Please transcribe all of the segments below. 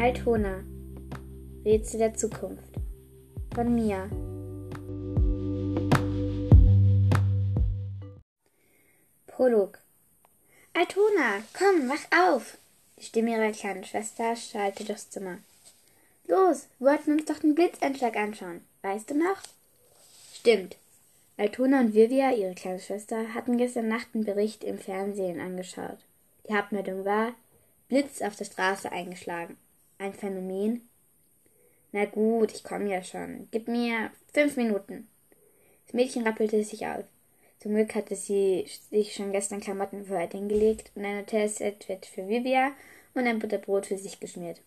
Altona Rätsel der Zukunft von Mia Prolog Altona, komm, wach auf! Die Stimme ihrer kleinen Schwester schallte durchs Zimmer. Los, wir wollten uns doch den Blitzeinschlag anschauen. Weißt du noch? Stimmt. Altona und Vivia, ihre kleine Schwester, hatten gestern Nacht einen Bericht im Fernsehen angeschaut. Die Hauptmeldung war Blitz auf der Straße eingeschlagen. Ein Phänomen? Na gut, ich komme ja schon. Gib mir fünf Minuten. Das Mädchen rappelte sich auf. Zum Glück hatte sie sich schon gestern Klamotten für heute hingelegt und ein Hotelset für Vivia und ein Butterbrot für sich geschmiert.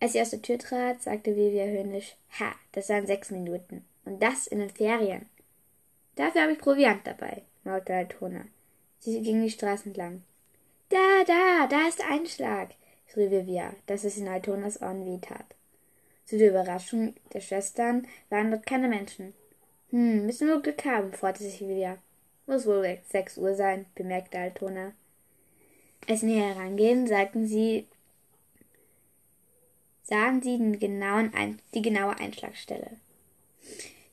Als sie aus der Tür trat, sagte Vivia höhnisch, ha, das waren sechs Minuten. Und das in den Ferien. Dafür habe ich Proviant dabei, maulte Altona. Sie ging die Straße entlang. Da, da, da ist der Einschlag, schrie Vivia, dass es in Altonas Ohren wehtat. Zu der Überraschung der Schwestern waren dort keine Menschen. Hm, müssen wir Glück haben, freute sich Vivia. Muss wohl sechs Uhr sein, bemerkte Altona. Als sie näher herangehen, sagten sie, sahen sie den genauen Ein die genaue Einschlagstelle.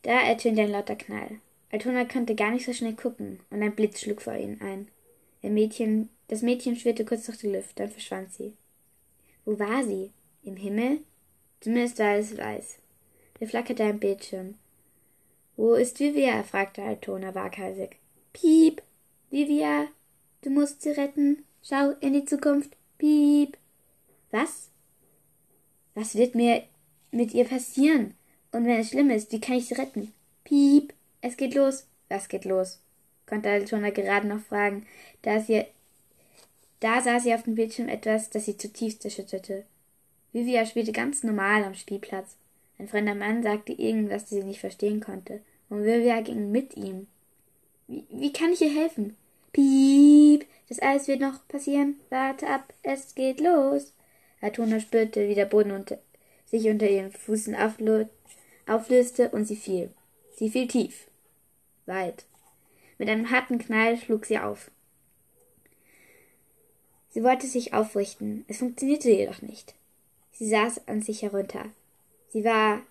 Da ertönte ein lauter Knall. Altona konnte gar nicht so schnell gucken, und ein Blitz schlug vor ihnen ein. Mädchen das Mädchen schwirrte kurz durch die Luft, dann verschwand sie. Wo war sie? Im Himmel? Zumindest war es weiß. Da flackerte ein Bildschirm. Wo ist Vivia? fragte Altona waghalsig. Piep! Vivia! Du musst sie retten. Schau in die Zukunft. Piep! Was? Was wird mir mit ihr passieren? Und wenn es schlimm ist, wie kann ich sie retten? Piep! Es geht los. Was geht los? konnte Altona gerade noch fragen, da es ihr da sah sie auf dem Bildschirm etwas, das sie zutiefst erschütterte. Vivia spielte ganz normal am Spielplatz. Ein fremder Mann sagte irgendwas, das sie nicht verstehen konnte, und Vivia ging mit ihm. Wie, wie kann ich ihr helfen? Piep, das alles wird noch passieren. Warte ab, es geht los. Atona spürte, wie der Boden unter, sich unter ihren Füßen auflöste und sie fiel. Sie fiel tief. Weit. Mit einem harten Knall schlug sie auf. Sie wollte sich aufrichten, es funktionierte jedoch nicht. Sie saß an sich herunter. Sie war.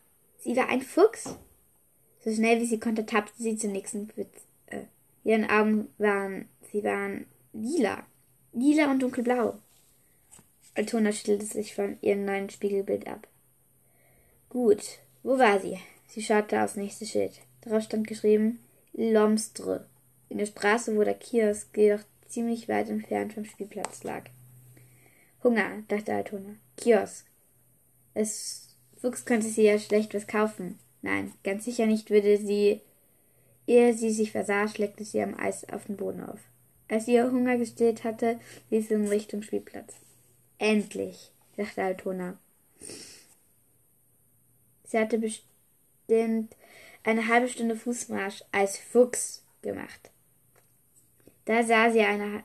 sie war ein Fuchs. So schnell wie sie konnte, tappte sie zum nächsten Witz. Äh, ihren Augen waren. sie waren lila. Lila und dunkelblau. Altona schüttelte sich von ihrem neuen Spiegelbild ab. Gut, wo war sie? Sie schaute aufs nächste Schild. Darauf stand geschrieben Lomstre. In der Straße, wo der Kiosk jedoch ziemlich weit entfernt vom Spielplatz lag. Hunger, dachte Altona. Kiosk. Es Fuchs könnte sie ja schlecht was kaufen. Nein, ganz sicher nicht würde sie. Ehe sie sich versah, schleckte sie am Eis auf den Boden auf. Als sie ihr Hunger gestillt hatte, ließ sie in Richtung Spielplatz. Endlich, dachte Altona. Sie hatte bestimmt eine halbe Stunde Fußmarsch als Fuchs gemacht. Da sah sie eine,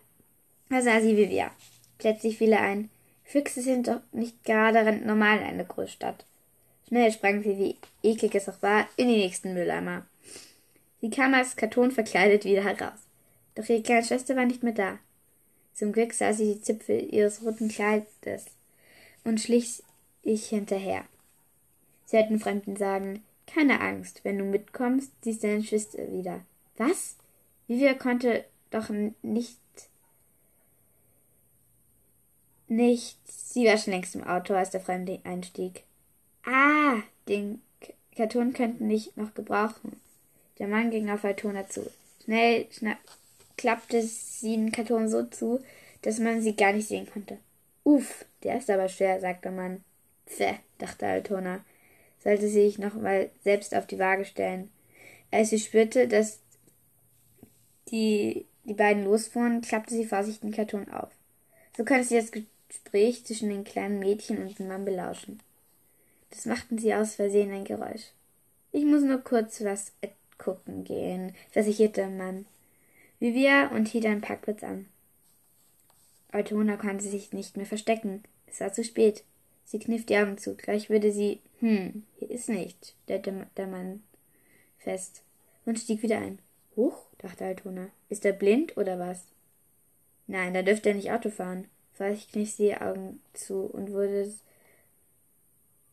da sah sie Vivia. Plötzlich fiel er ein. Füchse sind doch nicht gerade normal in einer Großstadt. Schnell sprang sie, wie eklig es auch war, in die nächsten Mülleimer. Sie kam als Karton verkleidet wieder heraus. Doch ihre kleine Schwester war nicht mehr da. Zum Glück sah sie die Zipfel ihres roten Kleides und schlich ich hinterher. Sie hörten Fremden sagen, keine Angst, wenn du mitkommst, siehst du deine Schwester wieder. Was? Vivia konnte doch nicht. Nicht. Sie war schon längst im Auto, als der Fremde einstieg. Ah, den Karton könnten nicht noch gebrauchen. Der Mann ging auf Altona zu. Schnell schnapp, klappte sie den Karton so zu, dass man sie gar nicht sehen konnte. Uff, der ist aber schwer, sagte der Mann. Pfeh, dachte Altona, sollte sie sich noch mal selbst auf die Waage stellen. Als sie spürte, dass die die beiden losfuhren, klappte sie vorsichtig den Karton auf. So konnte sie das Gespräch zwischen den kleinen Mädchen und dem Mann belauschen. Das machten sie aus Versehen ein Geräusch. Ich muss nur kurz was gucken gehen, versicherte der Mann. Vivia und hielt einen Parkplatz an. Altona konnte sich nicht mehr verstecken. Es war zu spät. Sie kniff die Augen zu. Gleich würde sie. Hm, hier ist nichts, stellte der Mann fest und stieg wieder ein. Huch, dachte Altona. Ist er blind oder was? Nein, da dürfte er nicht Auto fahren. Vielleicht kniff sie die Augen zu und wurde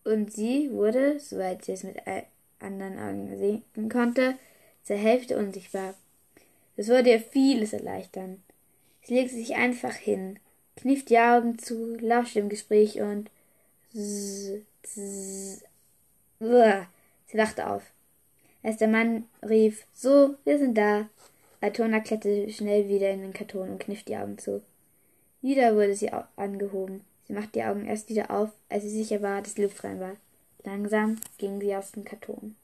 und sie wurde, soweit sie es mit anderen Augen sehen konnte, zur Hälfte unsichtbar. Das würde ihr vieles erleichtern. Sie legte sich einfach hin, kniff die Augen zu, lauschte im Gespräch und zzz, sie wachte auf. Als der Mann rief, so, wir sind da, Altona kletterte schnell wieder in den Karton und kniff die Augen zu. Wieder wurde sie angehoben. Sie machte die Augen erst wieder auf, als sie sicher war, dass die Luft rein war. Langsam ging sie aus dem Karton.